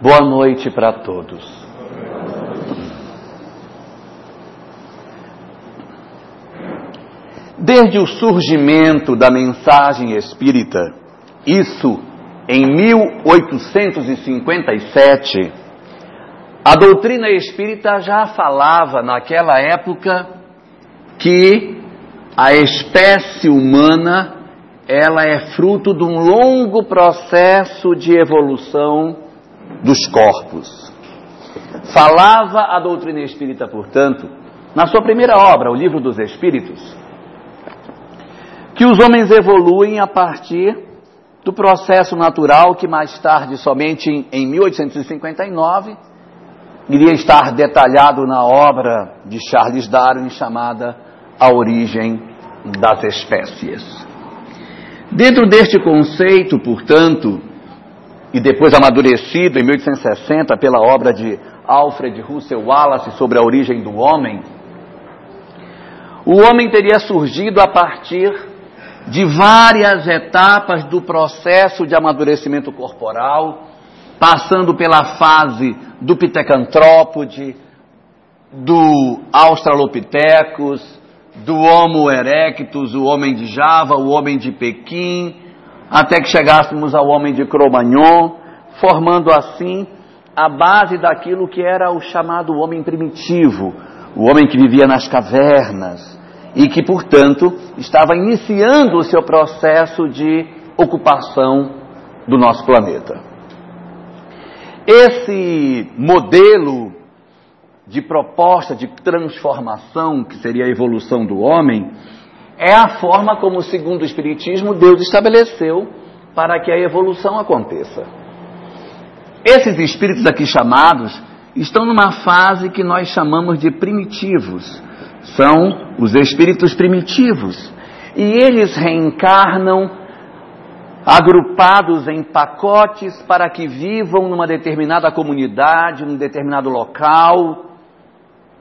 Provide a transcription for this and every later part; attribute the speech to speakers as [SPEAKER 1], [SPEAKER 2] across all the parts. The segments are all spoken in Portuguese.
[SPEAKER 1] Boa noite para todos. Desde o surgimento da mensagem espírita, isso em 1857, a doutrina espírita já falava naquela época que a espécie humana ela é fruto de um longo processo de evolução dos corpos. Falava a doutrina espírita, portanto, na sua primeira obra, o Livro dos Espíritos, que os homens evoluem a partir do processo natural que mais tarde, somente em 1859, iria estar detalhado na obra de Charles Darwin chamada A Origem das Espécies. Dentro deste conceito, portanto, e depois amadurecido em 1860 pela obra de Alfred Russel Wallace sobre a origem do homem, o homem teria surgido a partir de várias etapas do processo de amadurecimento corporal, passando pela fase do pitecantrópode, do Australopithecus, do Homo erectus, o homem de Java, o homem de Pequim, até que chegássemos ao homem de Cro-Magnon, formando assim a base daquilo que era o chamado homem primitivo, o homem que vivia nas cavernas e que, portanto, estava iniciando o seu processo de ocupação do nosso planeta. Esse modelo de proposta de transformação, que seria a evolução do homem, é a forma como, segundo o Espiritismo, Deus estabeleceu para que a evolução aconteça. Esses espíritos aqui chamados estão numa fase que nós chamamos de primitivos. São os espíritos primitivos. E eles reencarnam agrupados em pacotes para que vivam numa determinada comunidade, num determinado local,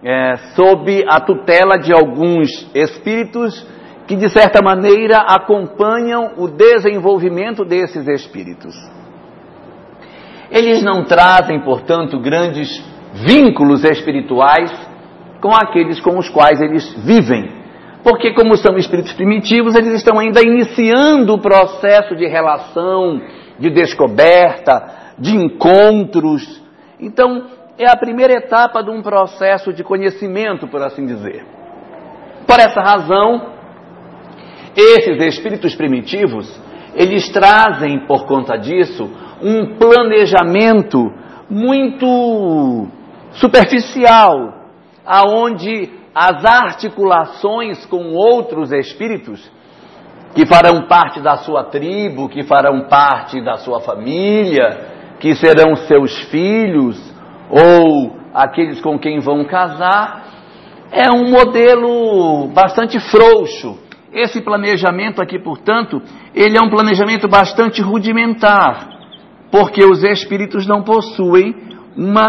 [SPEAKER 1] é, sob a tutela de alguns espíritos que, de certa maneira, acompanham o desenvolvimento desses espíritos. Eles não trazem, portanto, grandes vínculos espirituais com aqueles com os quais eles vivem. Porque, como são espíritos primitivos, eles estão ainda iniciando o processo de relação, de descoberta, de encontros. Então, é a primeira etapa de um processo de conhecimento, por assim dizer. Por essa razão, esses espíritos primitivos, eles trazem, por conta disso, um planejamento muito superficial, aonde as articulações com outros espíritos que farão parte da sua tribo, que farão parte da sua família, que serão seus filhos ou aqueles com quem vão casar, é um modelo bastante frouxo esse planejamento aqui, portanto, ele é um planejamento bastante rudimentar, porque os espíritos não possuem uma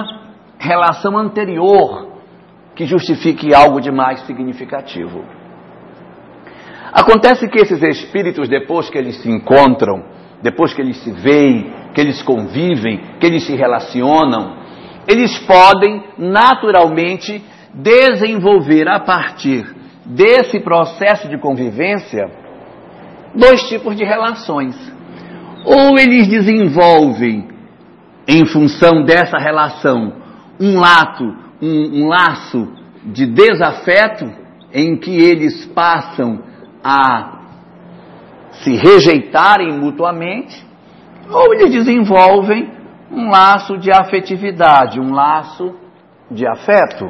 [SPEAKER 1] relação anterior que justifique algo de mais significativo. Acontece que esses espíritos, depois que eles se encontram, depois que eles se veem, que eles convivem, que eles se relacionam, eles podem naturalmente desenvolver a partir desse processo de convivência dois tipos de relações. Ou eles desenvolvem, em função dessa relação, um lato, um, um laço de desafeto, em que eles passam a se rejeitarem mutuamente, ou eles desenvolvem um laço de afetividade, um laço de afeto.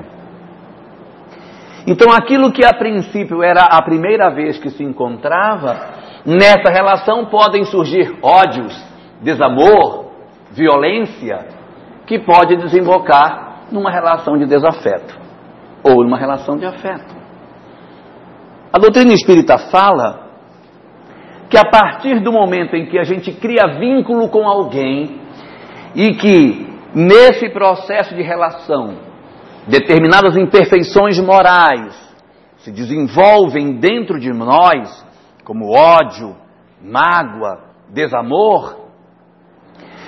[SPEAKER 1] Então, aquilo que a princípio era a primeira vez que se encontrava, nessa relação podem surgir ódios, desamor, violência, que pode desembocar numa relação de desafeto ou numa relação de afeto. A doutrina espírita fala que a partir do momento em que a gente cria vínculo com alguém e que nesse processo de relação determinadas imperfeições morais se desenvolvem dentro de nós, como ódio, mágoa, desamor,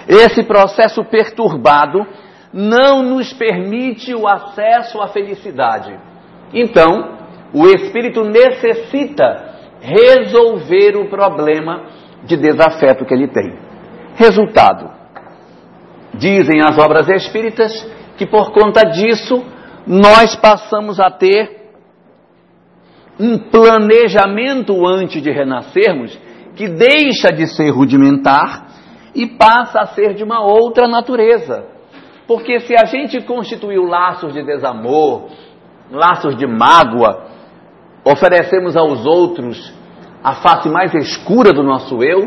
[SPEAKER 1] esse processo perturbado não nos permite o acesso à felicidade. Então, o espírito necessita resolver o problema de desafeto que ele tem. Resultado: dizem as obras espíritas que por conta disso nós passamos a ter um planejamento antes de renascermos que deixa de ser rudimentar e passa a ser de uma outra natureza. Porque se a gente constituiu laços de desamor, laços de mágoa, oferecemos aos outros a face mais escura do nosso eu,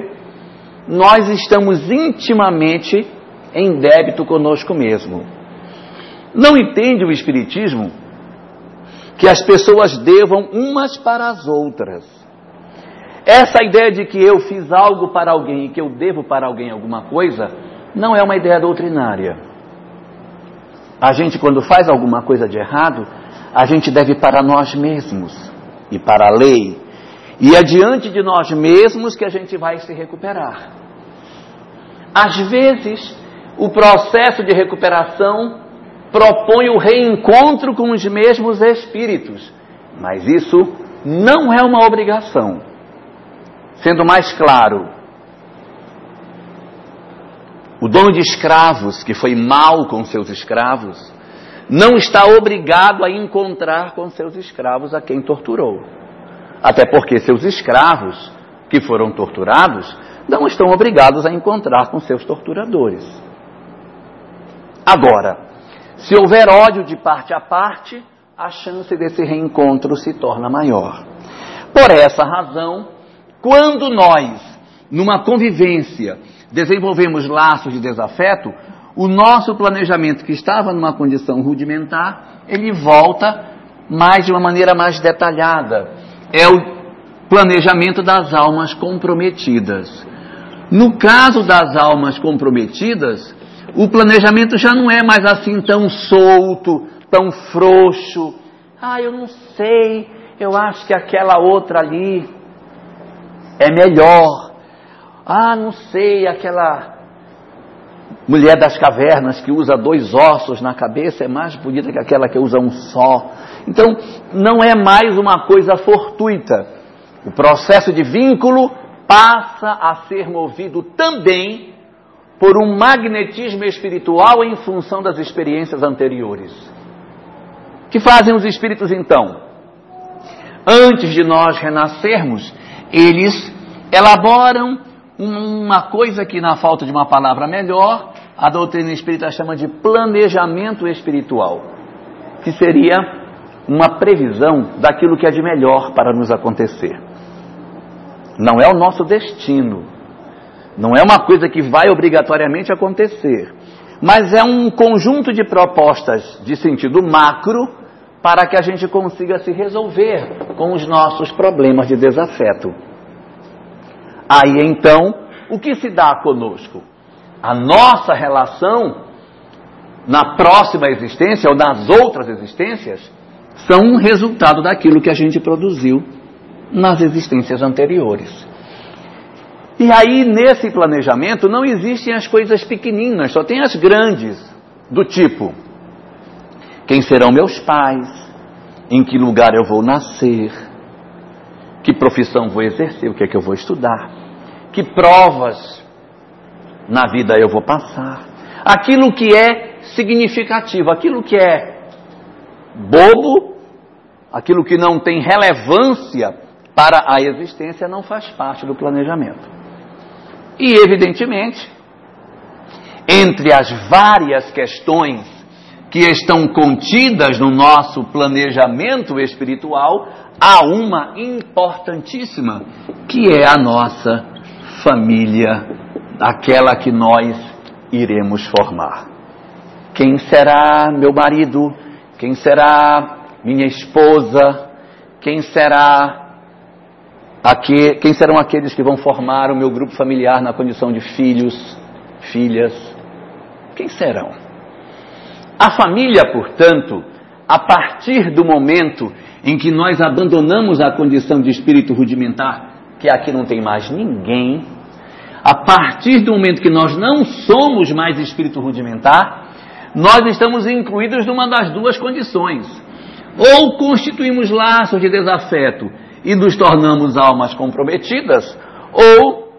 [SPEAKER 1] nós estamos intimamente em débito conosco mesmo. Não entende o Espiritismo que as pessoas devam umas para as outras. Essa ideia de que eu fiz algo para alguém e que eu devo para alguém alguma coisa, não é uma ideia doutrinária. A gente, quando faz alguma coisa de errado, a gente deve para nós mesmos e para a lei. E é diante de nós mesmos que a gente vai se recuperar. Às vezes, o processo de recuperação propõe o reencontro com os mesmos espíritos, mas isso não é uma obrigação. Sendo mais claro, o dono de escravos, que foi mal com seus escravos, não está obrigado a encontrar com seus escravos a quem torturou. Até porque seus escravos, que foram torturados, não estão obrigados a encontrar com seus torturadores. Agora, se houver ódio de parte a parte, a chance desse reencontro se torna maior. Por essa razão, quando nós, numa convivência, desenvolvemos laços de desafeto, o nosso planejamento, que estava numa condição rudimentar, ele volta mais de uma maneira mais detalhada. É o planejamento das almas comprometidas. No caso das almas comprometidas, o planejamento já não é mais assim tão solto, tão frouxo. Ah, eu não sei, eu acho que aquela outra ali é melhor. Ah, não sei, aquela mulher das cavernas que usa dois ossos na cabeça é mais bonita que aquela que usa um só. Então, não é mais uma coisa fortuita. O processo de vínculo passa a ser movido também por um magnetismo espiritual em função das experiências anteriores. Que fazem os espíritos então? Antes de nós renascermos, eles elaboram uma coisa que, na falta de uma palavra melhor, a doutrina espírita chama de planejamento espiritual, que seria uma previsão daquilo que é de melhor para nos acontecer. Não é o nosso destino, não é uma coisa que vai obrigatoriamente acontecer, mas é um conjunto de propostas de sentido macro para que a gente consiga se resolver com os nossos problemas de desafeto. Aí então, o que se dá conosco? A nossa relação na próxima existência ou nas outras existências são um resultado daquilo que a gente produziu nas existências anteriores. E aí, nesse planejamento, não existem as coisas pequeninas, só tem as grandes, do tipo: quem serão meus pais, em que lugar eu vou nascer, que profissão vou exercer, o que é que eu vou estudar, que provas na vida eu vou passar, aquilo que é significativo, aquilo que é bobo, aquilo que não tem relevância para a existência não faz parte do planejamento. E, evidentemente, entre as várias questões que estão contidas no nosso planejamento espiritual, há uma importantíssima, que é a nossa família, aquela que nós iremos formar. Quem será meu marido? Quem será minha esposa? Quem será Aqui, quem serão aqueles que vão formar o meu grupo familiar na condição de filhos, filhas? Quem serão? A família, portanto, a partir do momento em que nós abandonamos a condição de espírito rudimentar, que aqui não tem mais ninguém, a partir do momento que nós não somos mais espírito rudimentar, nós estamos incluídos numa das duas condições. Ou constituímos laços de desafeto e nos tornamos almas comprometidas, ou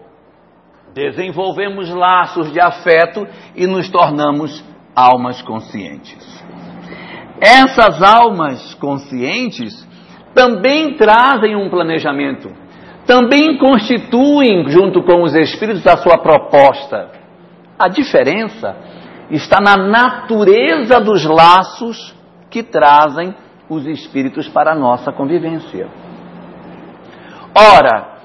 [SPEAKER 1] desenvolvemos laços de afeto e nos tornamos almas conscientes. Essas almas conscientes também trazem um planejamento, também constituem, junto com os espíritos, a sua proposta. A diferença está na natureza dos laços que trazem os espíritos para a nossa convivência. Ora,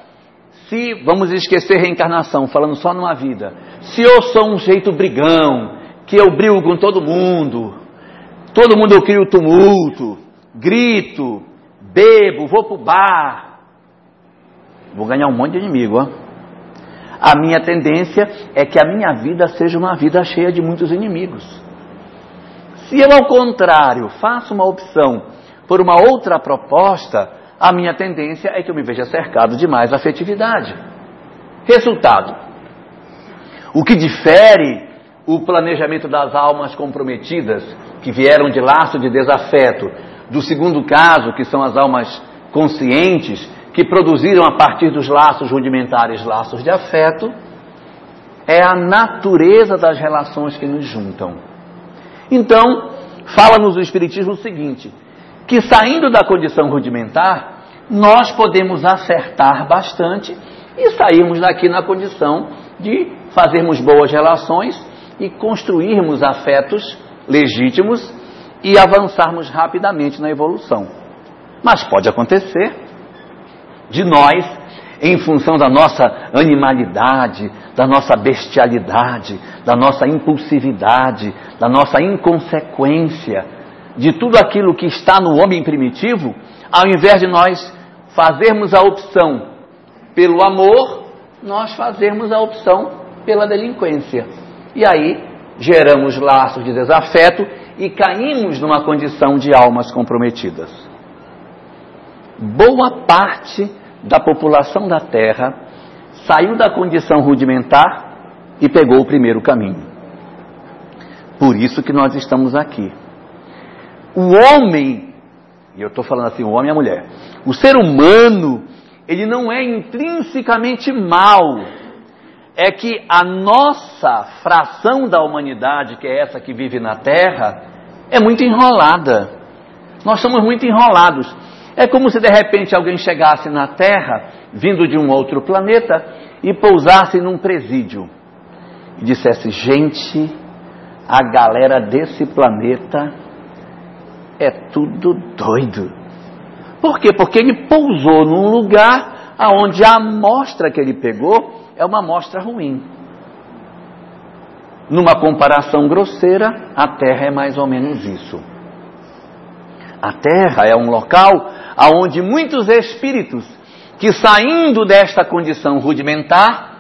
[SPEAKER 1] se vamos esquecer reencarnação, falando só numa vida, se eu sou um jeito brigão, que eu brigo com todo mundo, todo mundo eu crio tumulto, grito, bebo, vou pro bar, vou ganhar um monte de inimigo, ó. A minha tendência é que a minha vida seja uma vida cheia de muitos inimigos. Se eu, ao contrário, faço uma opção por uma outra proposta, a minha tendência é que eu me veja cercado de mais afetividade. Resultado: o que difere o planejamento das almas comprometidas, que vieram de laço de desafeto, do segundo caso, que são as almas conscientes, que produziram a partir dos laços rudimentares laços de afeto, é a natureza das relações que nos juntam. Então, fala-nos o Espiritismo o seguinte: que saindo da condição rudimentar, nós podemos acertar bastante e sairmos daqui na condição de fazermos boas relações e construirmos afetos legítimos e avançarmos rapidamente na evolução. Mas pode acontecer de nós, em função da nossa animalidade, da nossa bestialidade, da nossa impulsividade, da nossa inconsequência, de tudo aquilo que está no homem primitivo, ao invés de nós fazermos a opção pelo amor, nós fazermos a opção pela delinquência. E aí geramos laços de desafeto e caímos numa condição de almas comprometidas. Boa parte da população da Terra saiu da condição rudimentar e pegou o primeiro caminho. Por isso que nós estamos aqui. O homem, e eu estou falando assim, o homem e a mulher, o ser humano, ele não é intrinsecamente mal. É que a nossa fração da humanidade, que é essa que vive na Terra, é muito enrolada. Nós somos muito enrolados. É como se de repente alguém chegasse na Terra, vindo de um outro planeta, e pousasse num presídio. E dissesse: gente, a galera desse planeta é tudo doido. Por quê? Porque ele pousou num lugar onde a amostra que ele pegou é uma amostra ruim. Numa comparação grosseira, a Terra é mais ou menos isso. A Terra é um local onde muitos espíritos que saindo desta condição rudimentar,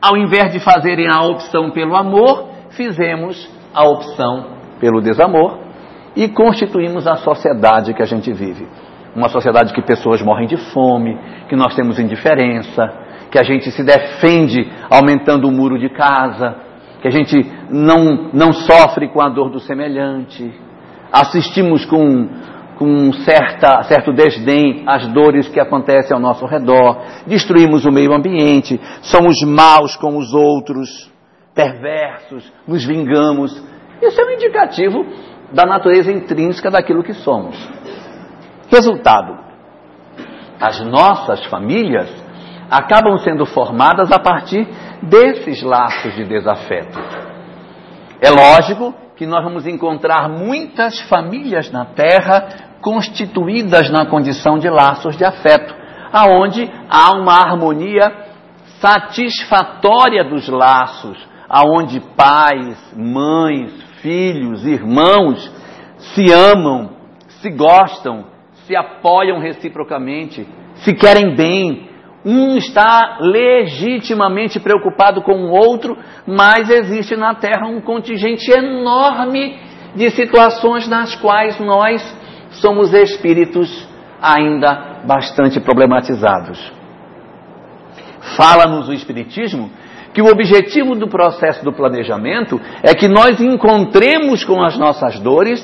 [SPEAKER 1] ao invés de fazerem a opção pelo amor, fizemos a opção pelo desamor e constituímos a sociedade que a gente vive. Uma sociedade que pessoas morrem de fome, que nós temos indiferença, que a gente se defende aumentando o muro de casa, que a gente não, não sofre com a dor do semelhante, assistimos com, com certa, certo desdém às dores que acontecem ao nosso redor, destruímos o meio ambiente, somos maus com os outros, perversos, nos vingamos. Isso é um indicativo da natureza intrínseca daquilo que somos. Resultado: as nossas famílias acabam sendo formadas a partir desses laços de desafeto. É lógico que nós vamos encontrar muitas famílias na Terra constituídas na condição de laços de afeto, aonde há uma harmonia satisfatória dos laços, aonde pais, mães, filhos, irmãos se amam, se gostam, se apoiam reciprocamente, se querem bem. Um está legitimamente preocupado com o outro, mas existe na Terra um contingente enorme de situações nas quais nós somos espíritos ainda bastante problematizados. Fala-nos o Espiritismo que o objetivo do processo do planejamento é que nós encontremos com as nossas dores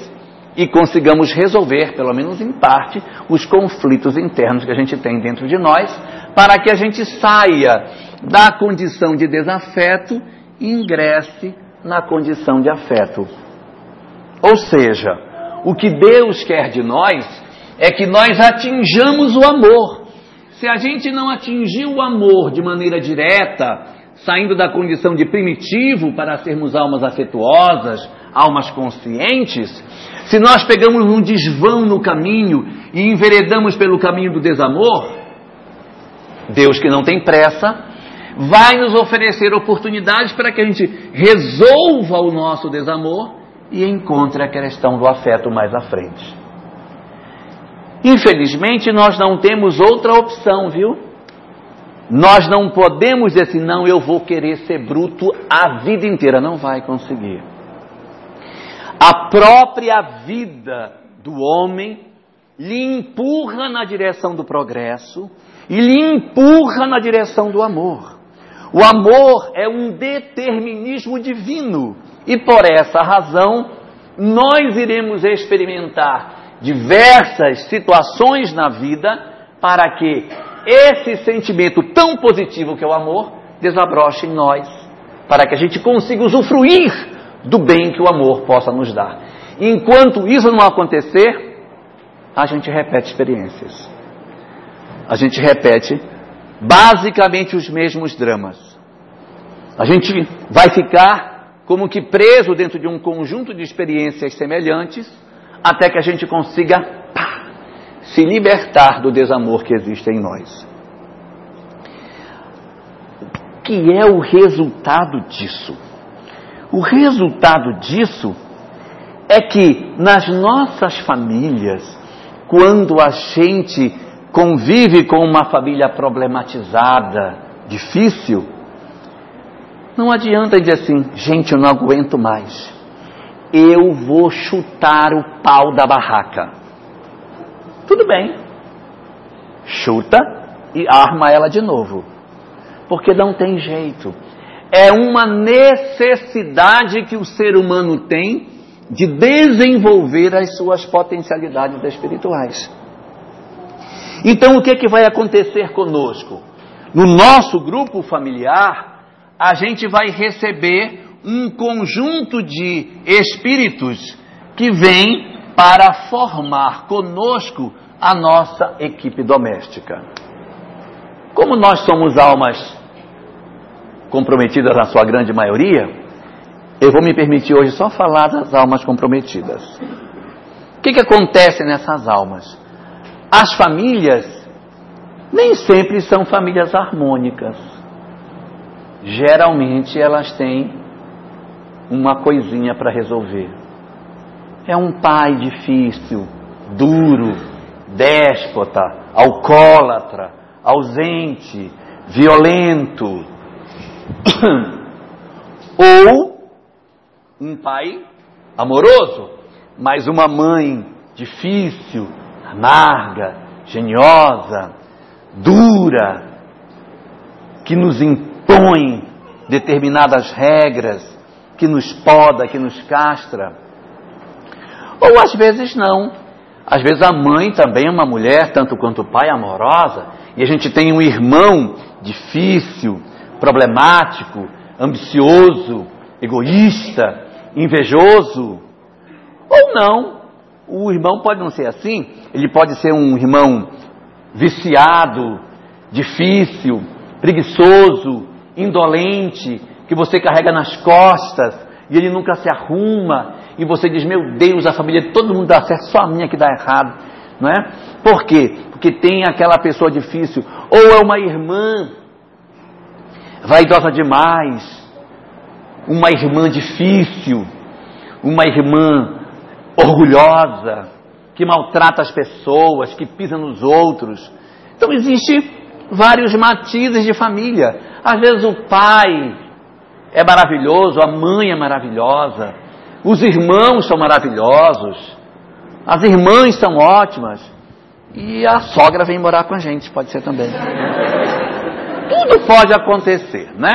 [SPEAKER 1] e consigamos resolver, pelo menos em parte, os conflitos internos que a gente tem dentro de nós, para que a gente saia da condição de desafeto e ingresse na condição de afeto. Ou seja, o que Deus quer de nós é que nós atinjamos o amor. Se a gente não atingir o amor de maneira direta, saindo da condição de primitivo para sermos almas afetuosas, almas conscientes, se nós pegamos um desvão no caminho e enveredamos pelo caminho do desamor, Deus que não tem pressa, vai nos oferecer oportunidades para que a gente resolva o nosso desamor e encontre a questão do afeto mais à frente. Infelizmente, nós não temos outra opção, viu? Nós não podemos dizer assim, não, eu vou querer ser bruto a vida inteira. Não vai conseguir. A própria vida do homem lhe empurra na direção do progresso e lhe empurra na direção do amor. O amor é um determinismo divino e por essa razão nós iremos experimentar diversas situações na vida para que esse sentimento tão positivo que é o amor desabroche em nós, para que a gente consiga usufruir do bem que o amor possa nos dar. Enquanto isso não acontecer, a gente repete experiências. A gente repete basicamente os mesmos dramas. A gente vai ficar como que preso dentro de um conjunto de experiências semelhantes, até que a gente consiga se libertar do desamor que existe em nós. O que é o resultado disso? O resultado disso é que nas nossas famílias, quando a gente convive com uma família problematizada, difícil, não adianta dizer assim, gente, eu não aguento mais. Eu vou chutar o pau da barraca. Tudo bem. Chuta e arma ela de novo. Porque não tem jeito. É uma necessidade que o ser humano tem de desenvolver as suas potencialidades espirituais. Então, o que, é que vai acontecer conosco? No nosso grupo familiar, a gente vai receber um conjunto de espíritos que vêm para formar conosco a nossa equipe doméstica. Como nós somos almas comprometidas na sua grande maioria, eu vou me permitir hoje só falar das almas comprometidas. O que, que acontece nessas almas? As famílias nem sempre são famílias harmônicas. Geralmente elas têm uma coisinha para resolver. É um pai difícil, duro, déspota, alcoólatra, ausente, violento. Ou um pai amoroso, mas uma mãe difícil, amarga, geniosa, dura, que nos impõe determinadas regras, que nos poda, que nos castra. Ou às vezes não. Às vezes a mãe também é uma mulher, tanto quanto o pai, amorosa, e a gente tem um irmão difícil, problemático, ambicioso, egoísta, invejoso. Ou não. O irmão pode não ser assim, ele pode ser um irmão viciado, difícil, preguiçoso, indolente, que você carrega nas costas e ele nunca se arruma e você diz, meu Deus, a família de todo mundo dá certo, só a minha que dá errado, não é? Por quê? Porque tem aquela pessoa difícil, ou é uma irmã vaidosa demais, uma irmã difícil, uma irmã orgulhosa, que maltrata as pessoas, que pisa nos outros. Então existe vários matizes de família. Às vezes o pai é maravilhoso, a mãe é maravilhosa, os irmãos são maravilhosos. As irmãs são ótimas. E a sogra vem morar com a gente, pode ser também. Tudo pode acontecer, né?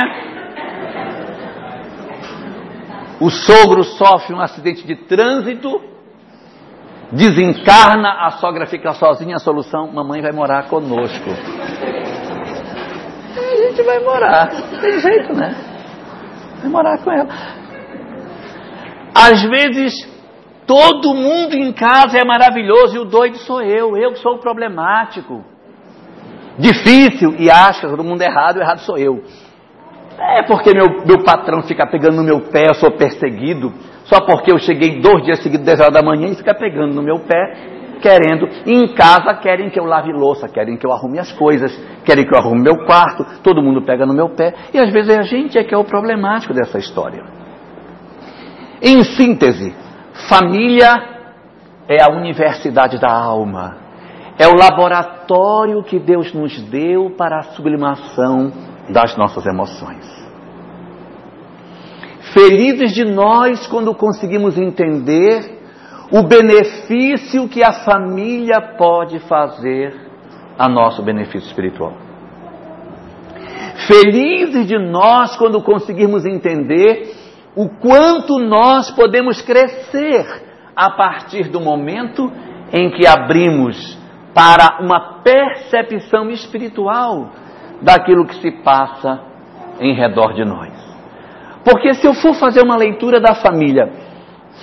[SPEAKER 1] O sogro sofre um acidente de trânsito, desencarna, a sogra fica sozinha, a solução, mamãe vai morar conosco. A gente vai morar, tem jeito, né? Vai morar com ela. Às vezes, todo mundo em casa é maravilhoso e o doido sou eu, eu que sou o problemático. Difícil e acha todo mundo errado, o errado sou eu. É porque meu, meu patrão fica pegando no meu pé, eu sou perseguido, só porque eu cheguei dois dias seguidos, 10 horas da manhã, e fica pegando no meu pé, querendo. E em casa querem que eu lave louça, querem que eu arrume as coisas, querem que eu arrume meu quarto, todo mundo pega no meu pé. E às vezes a gente é que é o problemático dessa história. Em síntese, família é a universidade da alma. É o laboratório que Deus nos deu para a sublimação das nossas emoções. Felizes de nós quando conseguimos entender o benefício que a família pode fazer a nosso benefício espiritual. Felizes de nós quando conseguirmos entender o quanto nós podemos crescer a partir do momento em que abrimos para uma percepção espiritual daquilo que se passa em redor de nós. Porque se eu for fazer uma leitura da família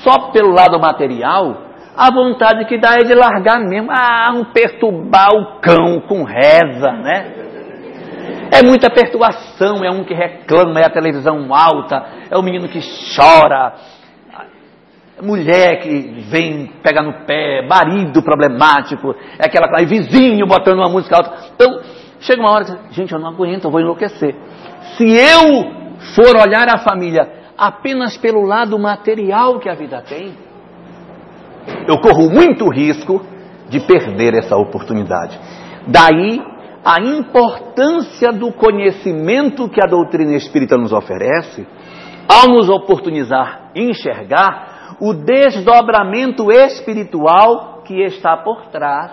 [SPEAKER 1] só pelo lado material, a vontade que dá é de largar mesmo. Ah, um perturbar o cão com reza, né? É muita perturbação, é um que reclama, é a televisão alta, é o menino que chora, mulher que vem pegar no pé, marido problemático, é aquela coisa, vizinho botando uma música alta. Então, Chega uma hora gente, eu não aguento, eu vou enlouquecer. Se eu for olhar a família apenas pelo lado material que a vida tem, eu corro muito risco de perder essa oportunidade. Daí a importância do conhecimento que a doutrina espírita nos oferece, ao nos oportunizar enxergar o desdobramento espiritual que está por trás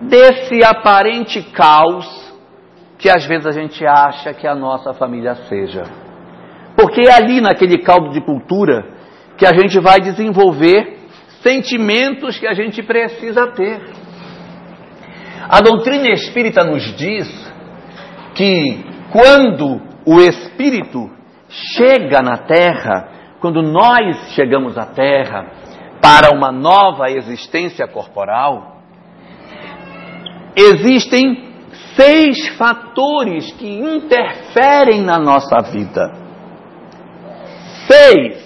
[SPEAKER 1] desse aparente caos que às vezes a gente acha que a nossa família seja. Porque é ali naquele caldo de cultura que a gente vai desenvolver sentimentos que a gente precisa ter. A doutrina espírita nos diz que quando o espírito chega na terra, quando nós chegamos à terra para uma nova existência corporal, existem seis fatores que interferem na nossa vida. Seis.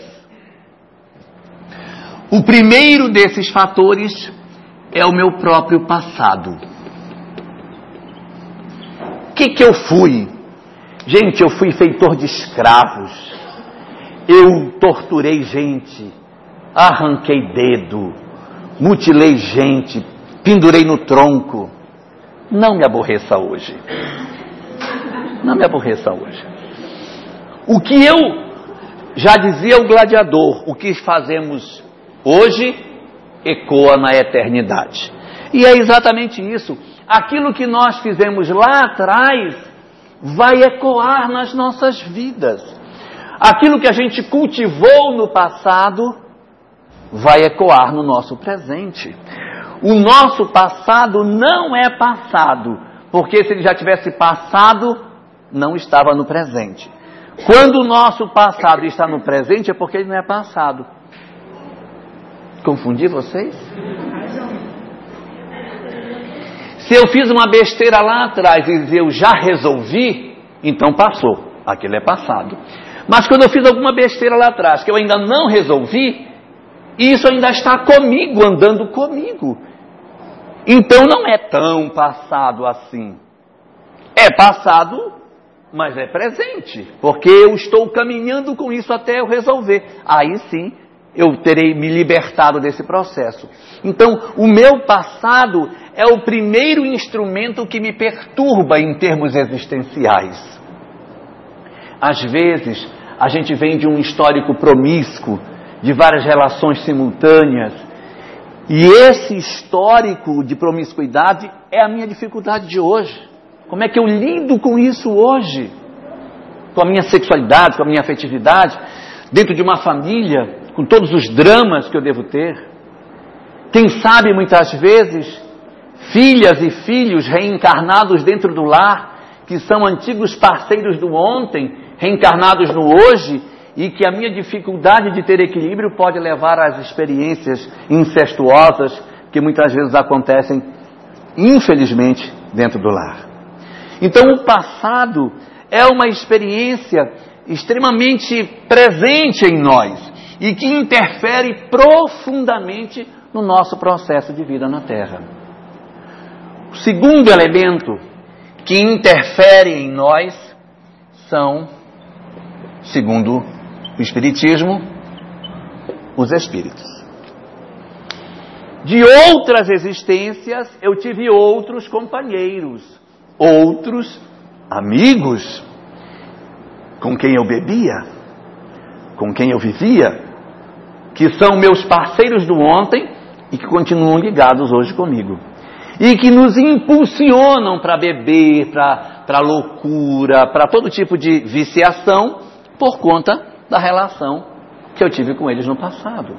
[SPEAKER 1] O primeiro desses fatores é o meu próprio passado. O que, que eu fui? Gente, eu fui feitor de escravos. Eu torturei gente, arranquei dedo, mutilei gente, pendurei no tronco não me aborreça hoje. Não me aborreça hoje. O que eu já dizia o gladiador, o que fazemos hoje ecoa na eternidade. E é exatamente isso. Aquilo que nós fizemos lá atrás vai ecoar nas nossas vidas. Aquilo que a gente cultivou no passado vai ecoar no nosso presente. O nosso passado não é passado, porque se ele já tivesse passado, não estava no presente. Quando o nosso passado está no presente, é porque ele não é passado. Confundi vocês? Se eu fiz uma besteira lá atrás e eu já resolvi, então passou. Aquilo é passado. Mas quando eu fiz alguma besteira lá atrás que eu ainda não resolvi, isso ainda está comigo, andando comigo. Então não é tão passado assim. É passado, mas é presente, porque eu estou caminhando com isso até eu resolver. Aí sim eu terei me libertado desse processo. Então, o meu passado é o primeiro instrumento que me perturba em termos existenciais. Às vezes, a gente vem de um histórico promíscuo, de várias relações simultâneas, e esse histórico de promiscuidade é a minha dificuldade de hoje. Como é que eu lido com isso hoje? Com a minha sexualidade, com a minha afetividade, dentro de uma família, com todos os dramas que eu devo ter? Quem sabe muitas vezes, filhas e filhos reencarnados dentro do lar, que são antigos parceiros do ontem, reencarnados no hoje, e que a minha dificuldade de ter equilíbrio pode levar às experiências incestuosas que muitas vezes acontecem, infelizmente, dentro do lar. Então, o passado é uma experiência extremamente presente em nós e que interfere profundamente no nosso processo de vida na Terra. O segundo elemento que interfere em nós são, segundo o Espiritismo, os espíritos. De outras existências, eu tive outros companheiros, outros amigos, com quem eu bebia, com quem eu vivia, que são meus parceiros do ontem e que continuam ligados hoje comigo. E que nos impulsionam para beber, para loucura, para todo tipo de viciação, por conta da relação que eu tive com eles no passado.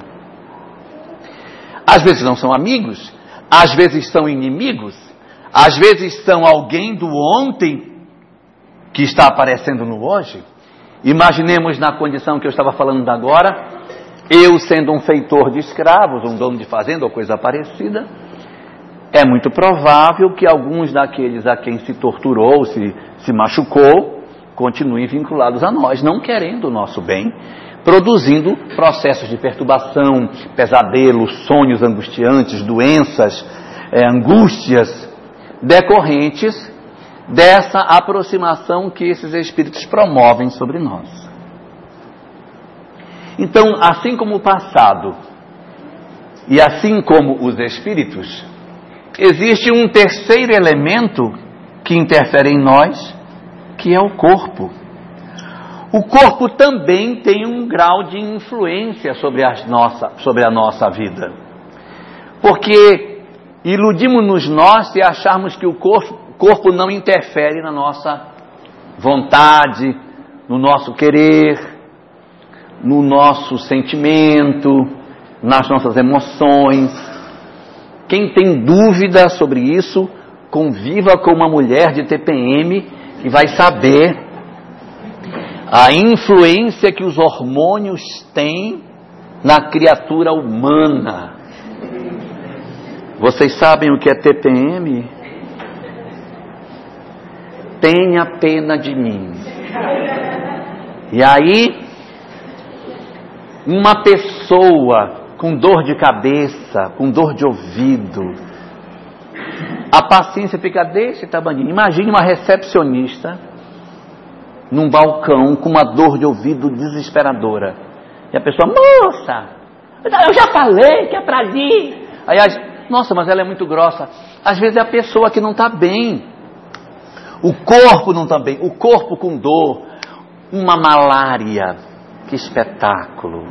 [SPEAKER 1] Às vezes não são amigos, às vezes são inimigos, às vezes são alguém do ontem que está aparecendo no hoje. Imaginemos na condição que eu estava falando agora, eu sendo um feitor de escravos, um dono de fazenda ou coisa parecida, é muito provável que alguns daqueles a quem se torturou, se, se machucou, continuem vinculados a nós, não querendo o nosso bem, produzindo processos de perturbação, pesadelos, sonhos angustiantes, doenças, é, angústias decorrentes dessa aproximação que esses espíritos promovem sobre nós. Então, assim como o passado e assim como os espíritos, existe um terceiro elemento que interfere em nós, que é o corpo. O corpo também tem um grau de influência sobre a nossa, sobre a nossa vida. Porque iludimos-nos nós se acharmos que o corpo, corpo não interfere na nossa vontade, no nosso querer, no nosso sentimento, nas nossas emoções. Quem tem dúvida sobre isso, conviva com uma mulher de TPM e vai saber a influência que os hormônios têm na criatura humana. Vocês sabem o que é TPM? Tenha pena de mim. E aí, uma pessoa com dor de cabeça, com dor de ouvido, a paciência fica desse tamanho. Imagine uma recepcionista num balcão com uma dor de ouvido desesperadora. E a pessoa, moça, eu já falei que é para ali. Aí, nossa, mas ela é muito grossa. Às vezes é a pessoa que não está bem. O corpo não está bem. O corpo com dor. Uma malária. Que espetáculo.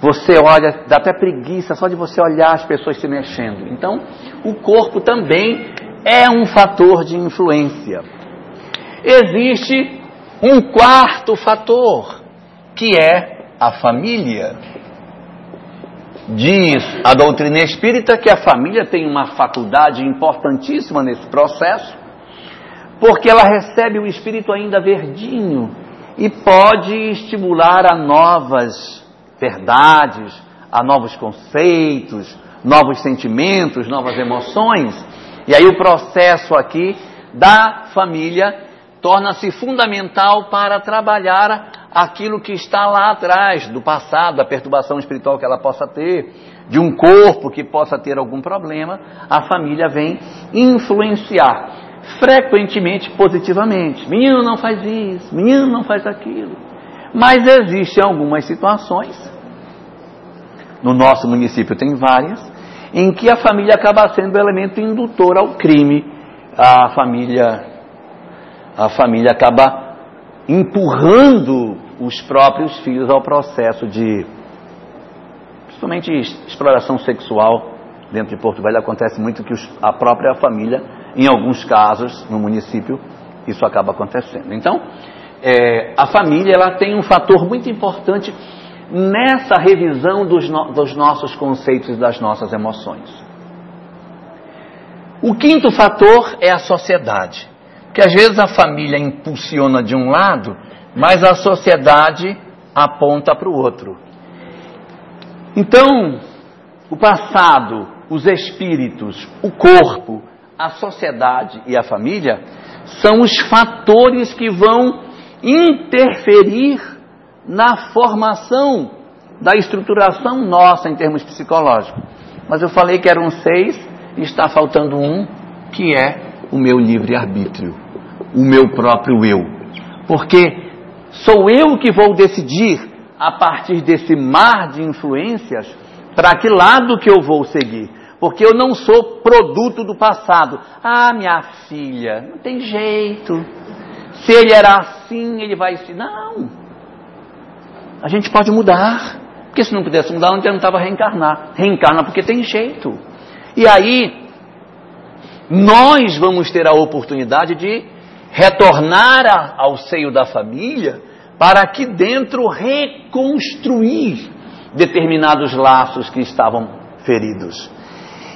[SPEAKER 1] Você olha, dá até preguiça só de você olhar as pessoas se mexendo. Então, o corpo também é um fator de influência existe um quarto fator, que é a família. Diz a doutrina espírita que a família tem uma faculdade importantíssima nesse processo, porque ela recebe o espírito ainda verdinho e pode estimular a novas verdades, a novos conceitos, novos sentimentos, novas emoções. E aí o processo aqui da família torna-se fundamental para trabalhar aquilo que está lá atrás, do passado, da perturbação espiritual que ela possa ter, de um corpo que possa ter algum problema, a família vem influenciar, frequentemente positivamente. Menino não faz isso, menino não faz aquilo. Mas existem algumas situações, no nosso município tem várias, em que a família acaba sendo elemento indutor ao crime. A família a família acaba empurrando os próprios filhos ao processo de, principalmente exploração sexual. Dentro de Porto Velho acontece muito que a própria família em alguns casos, no município, isso acaba acontecendo. Então, é, a família ela tem um fator muito importante nessa revisão dos, no, dos nossos conceitos e das nossas emoções. O quinto fator é a sociedade. Porque às vezes a família impulsiona de um lado, mas a sociedade aponta para o outro. Então, o passado, os espíritos, o corpo, a sociedade e a família são os fatores que vão interferir na formação da estruturação nossa em termos psicológicos. Mas eu falei que eram seis e está faltando um, que é o meu livre-arbítrio, o meu próprio eu. Porque sou eu que vou decidir, a partir desse mar de influências, para que lado que eu vou seguir. Porque eu não sou produto do passado. Ah, minha filha, não tem jeito. Se ele era assim, ele vai se. Não. A gente pode mudar. Porque se não pudesse mudar, não tentava reencarnar. Reencarna porque tem jeito. E aí, nós vamos ter a oportunidade de retornar ao seio da família para aqui dentro reconstruir determinados laços que estavam feridos.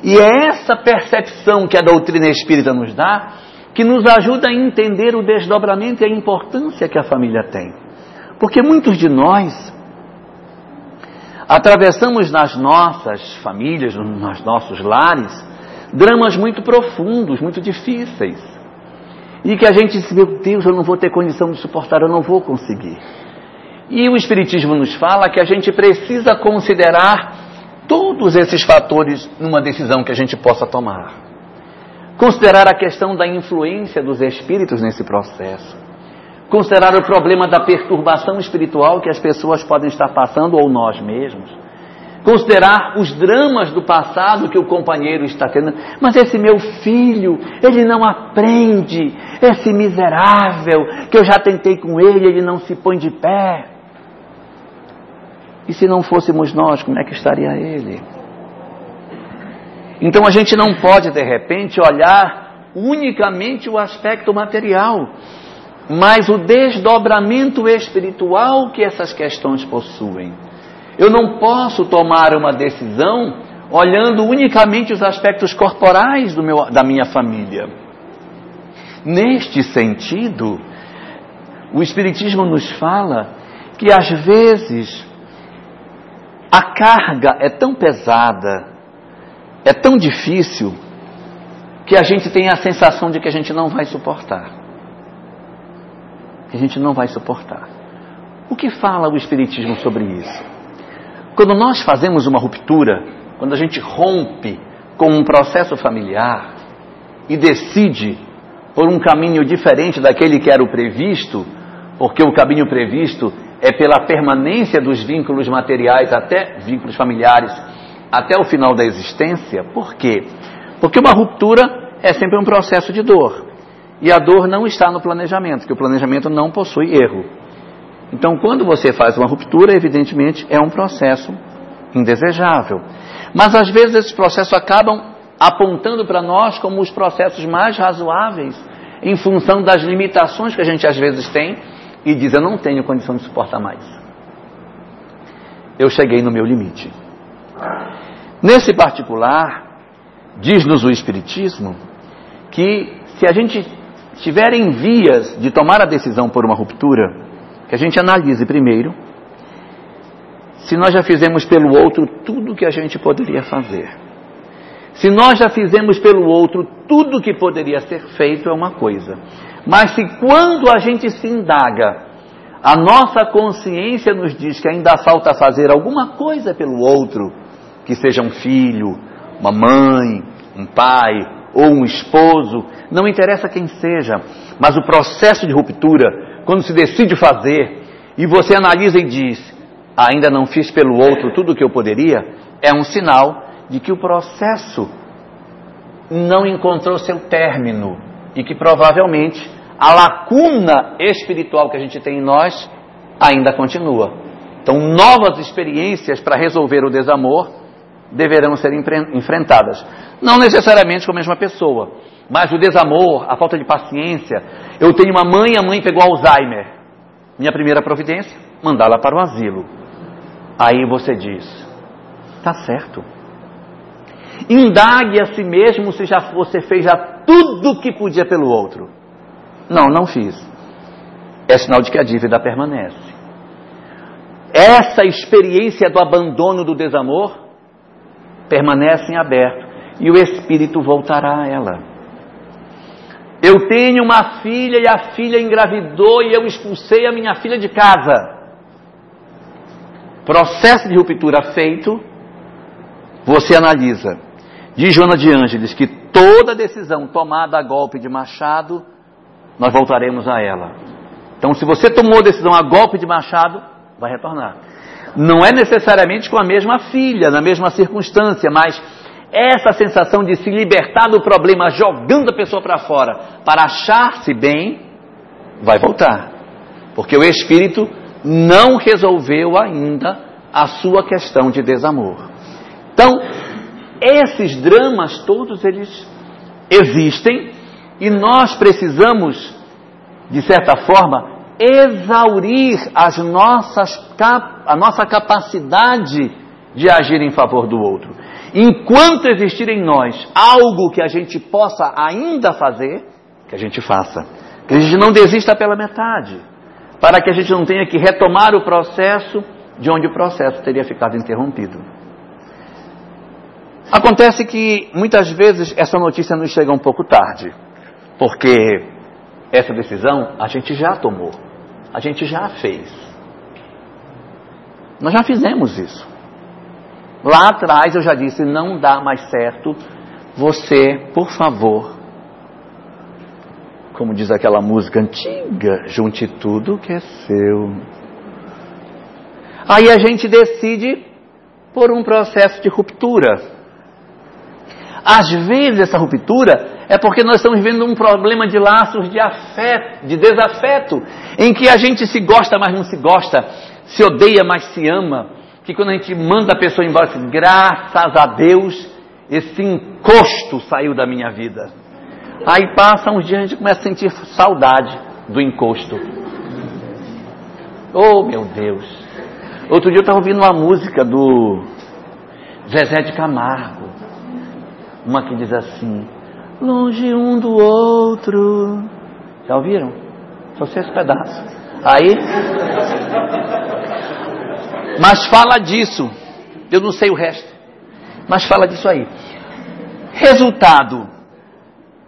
[SPEAKER 1] E é essa percepção que a doutrina espírita nos dá que nos ajuda a entender o desdobramento e a importância que a família tem. Porque muitos de nós atravessamos nas nossas famílias, nos nossos lares, dramas muito profundos, muito difíceis. E que a gente diz, meu Deus, eu não vou ter condição de suportar, eu não vou conseguir. E o Espiritismo nos fala que a gente precisa considerar todos esses fatores numa decisão que a gente possa tomar. Considerar a questão da influência dos espíritos nesse processo. Considerar o problema da perturbação espiritual que as pessoas podem estar passando ou nós mesmos. Considerar os dramas do passado que o companheiro está tendo. Mas esse meu filho, ele não aprende. Esse miserável que eu já tentei com ele, ele não se põe de pé. E se não fôssemos nós, como é que estaria ele? Então a gente não pode, de repente, olhar unicamente o aspecto material, mas o desdobramento espiritual que essas questões possuem. Eu não posso tomar uma decisão olhando unicamente os aspectos corporais meu, da minha família. Neste sentido, o Espiritismo nos fala que às vezes a carga é tão pesada, é tão difícil, que a gente tem a sensação de que a gente não vai suportar. Que a gente não vai suportar. O que fala o Espiritismo sobre isso? Quando nós fazemos uma ruptura, quando a gente rompe com um processo familiar e decide por um caminho diferente daquele que era o previsto, porque o caminho previsto é pela permanência dos vínculos materiais, até vínculos familiares, até o final da existência. Por quê? Porque uma ruptura é sempre um processo de dor. E a dor não está no planejamento, que o planejamento não possui erro. Então, quando você faz uma ruptura, evidentemente é um processo indesejável. Mas às vezes esses processos acabam apontando para nós como os processos mais razoáveis, em função das limitações que a gente às vezes tem e diz: Eu não tenho condição de suportar mais. Eu cheguei no meu limite. Nesse particular, diz-nos o Espiritismo que se a gente estiver em vias de tomar a decisão por uma ruptura, que a gente analise primeiro se nós já fizemos pelo outro tudo o que a gente poderia fazer. Se nós já fizemos pelo outro tudo o que poderia ser feito, é uma coisa. Mas se quando a gente se indaga, a nossa consciência nos diz que ainda falta fazer alguma coisa pelo outro, que seja um filho, uma mãe, um pai ou um esposo, não interessa quem seja, mas o processo de ruptura, quando se decide fazer e você analisa e diz: ainda não fiz pelo outro tudo o que eu poderia, é um sinal de que o processo não encontrou seu término e que provavelmente a lacuna espiritual que a gente tem em nós ainda continua. Então, novas experiências para resolver o desamor deverão ser enfrentadas. Não necessariamente com a mesma pessoa, mas o desamor, a falta de paciência. Eu tenho uma mãe, a mãe pegou Alzheimer. Minha primeira providência, mandá-la para o asilo. Aí você diz: está certo. Indague a si mesmo se já você fez já tudo o que podia pelo outro. Não, não fiz. É sinal de que a dívida permanece. Essa experiência do abandono, do desamor, permanece em aberto e o espírito voltará a ela. Eu tenho uma filha e a filha engravidou e eu expulsei a minha filha de casa. Processo de ruptura feito, você analisa. Diz Joana de Ângeles que toda decisão tomada a golpe de machado, nós voltaremos a ela. Então, se você tomou a decisão a golpe de machado, vai retornar. Não é necessariamente com a mesma filha, na mesma circunstância, mas essa sensação de se libertar do problema jogando a pessoa para fora para achar-se bem, vai voltar. Porque o espírito não resolveu ainda a sua questão de desamor. Então, esses dramas todos eles existem e nós precisamos, de certa forma, exaurir as nossas, a nossa capacidade de agir em favor do outro. Enquanto existir em nós algo que a gente possa ainda fazer, que a gente faça. Que a gente não desista pela metade. Para que a gente não tenha que retomar o processo de onde o processo teria ficado interrompido. Acontece que muitas vezes essa notícia nos chega um pouco tarde, porque essa decisão a gente já tomou, a gente já fez. Nós já fizemos isso. Lá atrás eu já disse: não dá mais certo. Você, por favor, como diz aquela música antiga, junte tudo que é seu. Aí a gente decide por um processo de ruptura. Às vezes essa ruptura é porque nós estamos vivendo um problema de laços de afeto, de desafeto, em que a gente se gosta, mas não se gosta, se odeia, mas se ama, que quando a gente manda a pessoa embora, assim, graças a Deus, esse encosto saiu da minha vida. Aí passa uns dias a gente começa a sentir saudade do encosto. Oh meu Deus! Outro dia eu estava ouvindo uma música do Zezé de Camargo. Uma que diz assim: Longe um do outro. Já ouviram? Só sei esse pedaço. Aí mas fala disso. Eu não sei o resto. Mas fala disso aí. Resultado: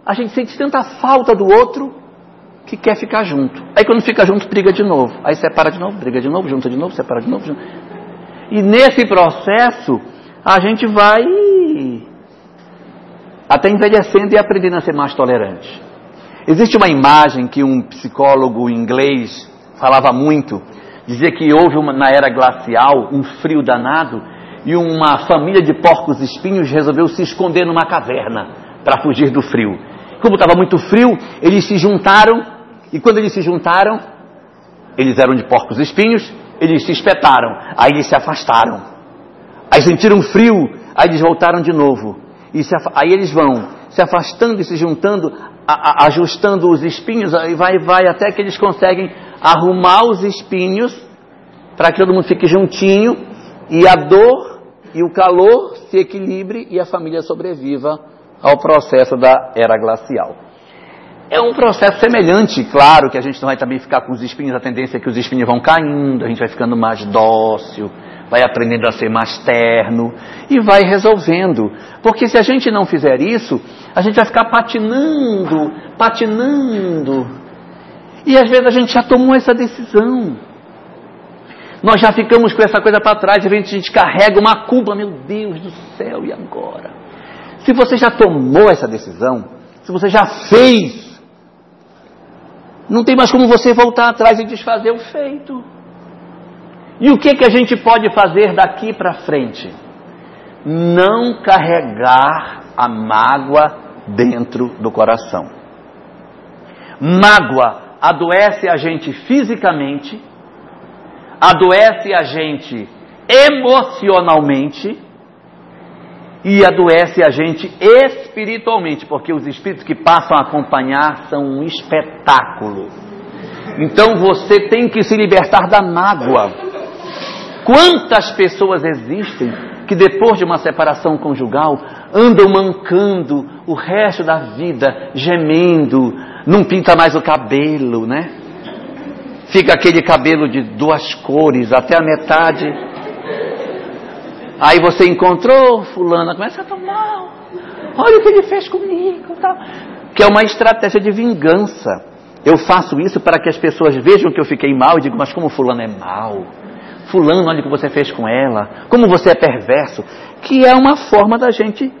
[SPEAKER 1] a gente sente tanta falta do outro que quer ficar junto. Aí quando fica junto, briga de novo. Aí separa de novo, briga de novo, junta de novo, separa de novo. Junta. E nesse processo, a gente vai até envelhecendo e aprendendo a ser mais tolerante. Existe uma imagem que um psicólogo inglês falava muito, Dizia que houve uma, na era glacial um frio danado e uma família de porcos espinhos resolveu se esconder numa caverna para fugir do frio. Como estava muito frio, eles se juntaram e quando eles se juntaram, eles eram de porcos espinhos, eles se espetaram, aí eles se afastaram. Aí sentiram frio, aí eles voltaram de novo. E aí eles vão se afastando e se juntando, ajustando os espinhos, aí vai, vai até que eles conseguem arrumar os espinhos para que todo mundo fique juntinho e a dor e o calor se equilibre e a família sobreviva ao processo da era glacial. É um processo semelhante, claro, que a gente não vai também ficar com os espinhos, a tendência é que os espinhos vão caindo, a gente vai ficando mais dócil, vai aprendendo a ser mais terno e vai resolvendo. Porque se a gente não fizer isso, a gente vai ficar patinando, patinando, e às vezes a gente já tomou essa decisão. Nós já ficamos com essa coisa para trás, gente, a gente carrega uma culpa, meu Deus do céu, e agora? Se você já tomou essa decisão, se você já fez, não tem mais como você voltar atrás e desfazer o feito. E o que, que a gente pode fazer daqui para frente? Não carregar a mágoa dentro do coração. Mágoa adoece a gente fisicamente, adoece a gente emocionalmente e adoece a gente espiritualmente, porque os espíritos que passam a acompanhar são um espetáculo. Então você tem que se libertar da mágoa. Quantas pessoas existem que depois de uma separação conjugal andam mancando o resto da vida, gemendo, não pinta mais o cabelo, né? Fica aquele cabelo de duas cores até a metade. Aí você encontrou fulana, começa a tomar. Olha o que ele fez comigo, tal. Que é uma estratégia de vingança. Eu faço isso para que as pessoas vejam que eu fiquei mal e digam, mas como fulano é mal. Fulano, olha o que você fez com ela. Como você é perverso. Que é uma forma da gente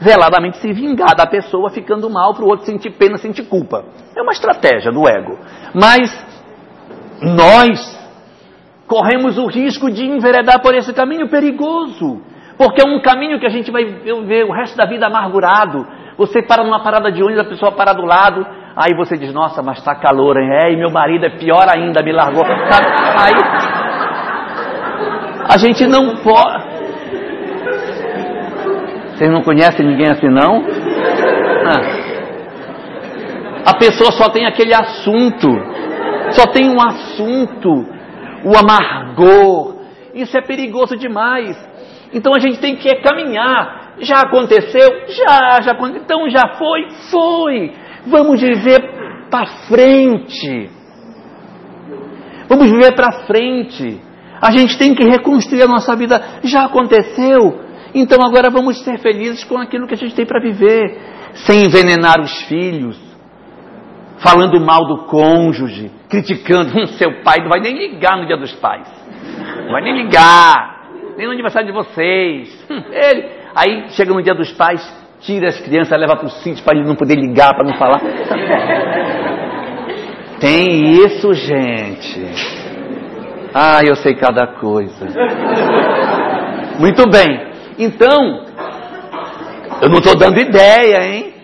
[SPEAKER 1] veladamente se vingar da pessoa ficando mal para o outro sentir pena, sentir culpa. É uma estratégia do ego. Mas nós corremos o risco de enveredar por esse caminho perigoso. Porque é um caminho que a gente vai ver o resto da vida amargurado. Você para numa parada de ônibus, a pessoa para do lado, aí você diz, nossa, mas está calor, hein? É, e meu marido é pior ainda, me largou. Aí a gente não pode. Vocês não conhecem ninguém assim, não? Ah. A pessoa só tem aquele assunto, só tem um assunto, o amargor. Isso é perigoso demais. Então a gente tem que caminhar. Já aconteceu? Já, já aconteceu. Então já foi? Foi. Vamos viver para frente. Vamos viver para frente. A gente tem que reconstruir a nossa vida. Já aconteceu. Então agora vamos ser felizes com aquilo que a gente tem para viver, sem envenenar os filhos, falando mal do cônjuge, criticando hum, seu pai, não vai nem ligar no dia dos pais, não vai nem ligar, nem no aniversário de vocês. Hum, ele, aí chega no dia dos pais, tira as crianças, leva para o sítio para ele não poder ligar, para não falar. Tem isso, gente. Ah, eu sei cada coisa. Muito bem. Então, eu não estou dando ideia, hein?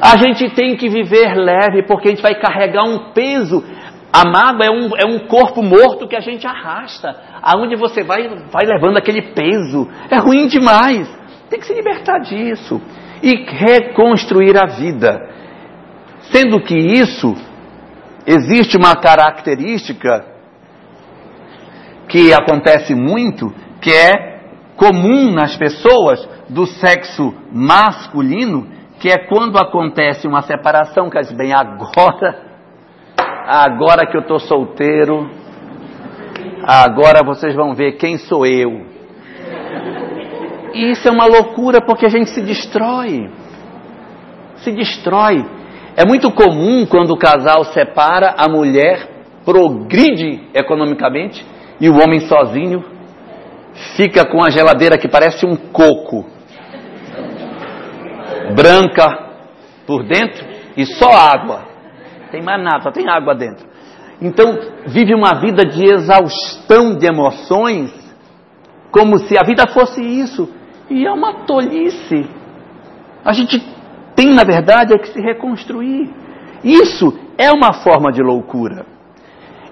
[SPEAKER 1] A gente tem que viver leve, porque a gente vai carregar um peso. A mágoa é um, é um corpo morto que a gente arrasta. Aonde você vai, vai levando aquele peso. É ruim demais. Tem que se libertar disso. E reconstruir a vida. Sendo que isso existe uma característica que acontece muito, que é comum nas pessoas do sexo masculino, que é quando acontece uma separação, quer dizer, bem, agora, agora que eu estou solteiro, agora vocês vão ver quem sou eu. E isso é uma loucura porque a gente se destrói. Se destrói. É muito comum quando o casal separa, a mulher progride economicamente e o homem sozinho fica com a geladeira que parece um coco, branca por dentro e só água. Tem mais nada, só tem água dentro. Então vive uma vida de exaustão de emoções, como se a vida fosse isso. E é uma tolice. A gente tem, na verdade, é que se reconstruir. Isso é uma forma de loucura.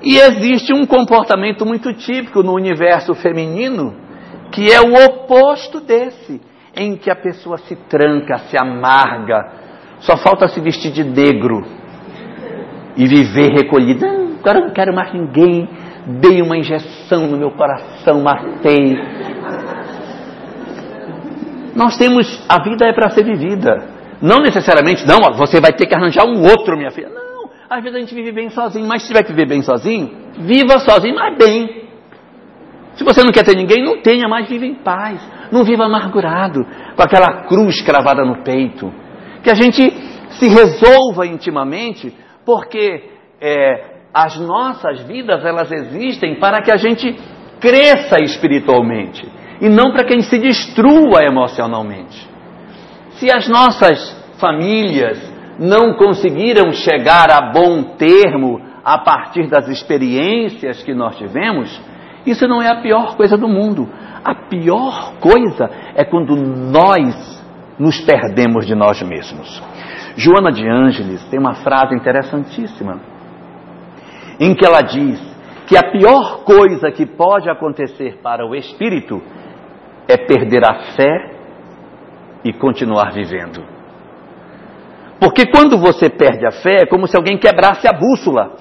[SPEAKER 1] E existe um comportamento muito típico no universo feminino, que é o oposto desse, em que a pessoa se tranca, se amarga, só falta se vestir de negro e viver recolhida. Não, agora não quero mais ninguém. Dei uma injeção no meu coração, matei. Nós temos, a vida é para ser vivida. Não necessariamente, não, você vai ter que arranjar um outro, minha filha. Não às vezes a gente vive bem sozinho, mas se tiver que viver bem sozinho, viva sozinho, mas bem. Se você não quer ter ninguém, não tenha, mas viva em paz. Não viva amargurado, com aquela cruz cravada no peito. Que a gente se resolva intimamente, porque é, as nossas vidas elas existem para que a gente cresça espiritualmente e não para que a gente se destrua emocionalmente. Se as nossas famílias, não conseguiram chegar a bom termo a partir das experiências que nós tivemos, isso não é a pior coisa do mundo. A pior coisa é quando nós nos perdemos de nós mesmos. Joana de Ângeles tem uma frase interessantíssima, em que ela diz que a pior coisa que pode acontecer para o espírito é perder a fé e continuar vivendo. Porque quando você perde a fé, é como se alguém quebrasse a bússola.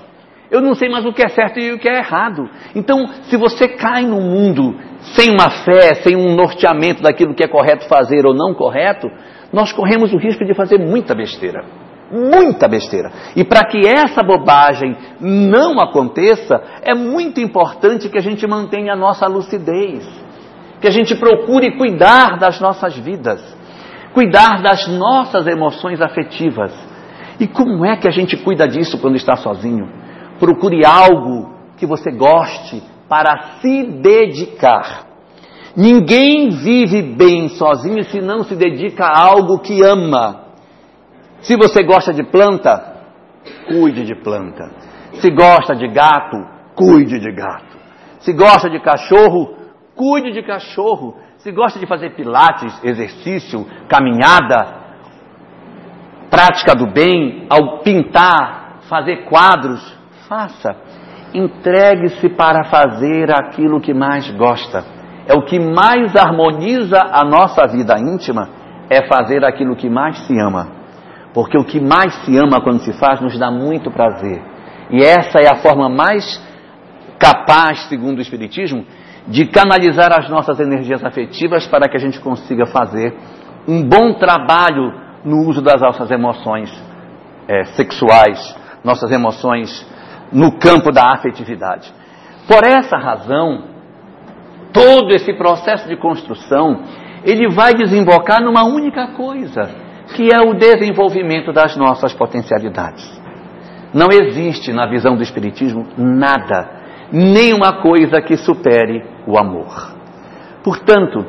[SPEAKER 1] Eu não sei mais o que é certo e o que é errado. Então, se você cai no mundo sem uma fé, sem um norteamento daquilo que é correto fazer ou não correto, nós corremos o risco de fazer muita besteira. Muita besteira. E para que essa bobagem não aconteça, é muito importante que a gente mantenha a nossa lucidez, que a gente procure cuidar das nossas vidas, cuidar das nossas emoções afetivas. E como é que a gente cuida disso quando está sozinho? Procure algo que você goste para se dedicar. Ninguém vive bem sozinho se não se dedica a algo que ama. Se você gosta de planta, cuide de planta. Se gosta de gato, cuide de gato. Se gosta de cachorro, cuide de cachorro. Se gosta de fazer pilates, exercício, caminhada, prática do bem, ao pintar, fazer quadros, faça. Entregue-se para fazer aquilo que mais gosta. É o que mais harmoniza a nossa vida íntima, é fazer aquilo que mais se ama. Porque o que mais se ama quando se faz nos dá muito prazer. E essa é a forma mais capaz, segundo o Espiritismo, de canalizar as nossas energias afetivas para que a gente consiga fazer um bom trabalho no uso das nossas emoções é, sexuais, nossas emoções no campo da afetividade. Por essa razão, todo esse processo de construção, ele vai desembocar numa única coisa, que é o desenvolvimento das nossas potencialidades. Não existe na visão do Espiritismo nada, nenhuma coisa que supere o amor. Portanto,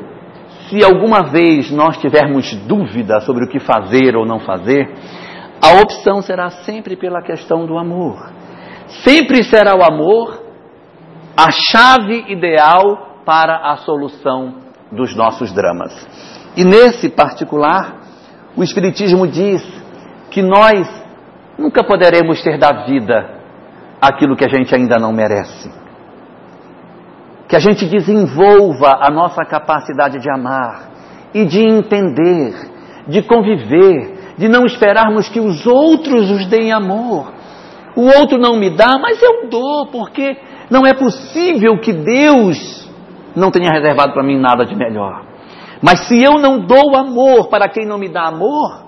[SPEAKER 1] se alguma vez nós tivermos dúvida sobre o que fazer ou não fazer, a opção será sempre pela questão do amor. Sempre será o amor a chave ideal para a solução dos nossos dramas. E nesse particular, o Espiritismo diz que nós nunca poderemos ter da vida aquilo que a gente ainda não merece. Que a gente desenvolva a nossa capacidade de amar e de entender, de conviver, de não esperarmos que os outros nos deem amor. O outro não me dá, mas eu dou, porque não é possível que Deus não tenha reservado para mim nada de melhor. Mas se eu não dou amor para quem não me dá amor,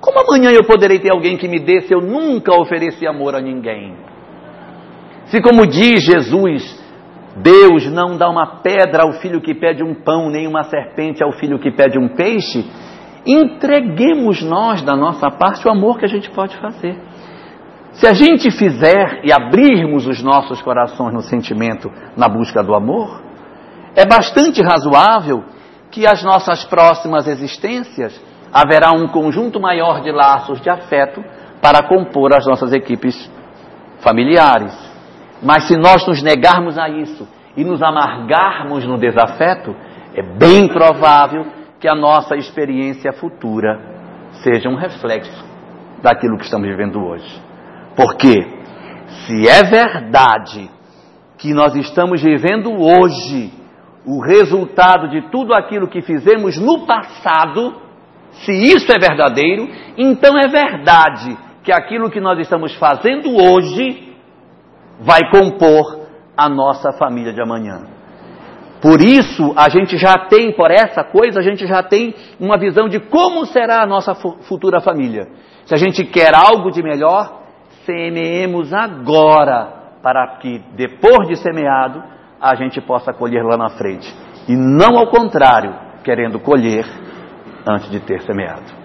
[SPEAKER 1] como amanhã eu poderei ter alguém que me dê se eu nunca ofereci amor a ninguém? Se, como diz Jesus, Deus não dá uma pedra ao filho que pede um pão, nem uma serpente ao filho que pede um peixe, entreguemos nós, da nossa parte, o amor que a gente pode fazer. Se a gente fizer e abrirmos os nossos corações no sentimento, na busca do amor, é bastante razoável que as nossas próximas existências haverá um conjunto maior de laços de afeto para compor as nossas equipes familiares. Mas se nós nos negarmos a isso e nos amargarmos no desafeto, é bem provável que a nossa experiência futura seja um reflexo daquilo que estamos vivendo hoje. Porque se é verdade que nós estamos vivendo hoje o resultado de tudo aquilo que fizemos no passado, se isso é verdadeiro, então é verdade que aquilo que nós estamos fazendo hoje vai compor a nossa família de amanhã. Por isso, a gente já tem, por essa coisa, a gente já tem uma visão de como será a nossa futura família. Se a gente quer algo de melhor, semeemos agora, para que depois de semeado, a gente possa colher lá na frente. E não ao contrário, querendo colher antes de ter semeado.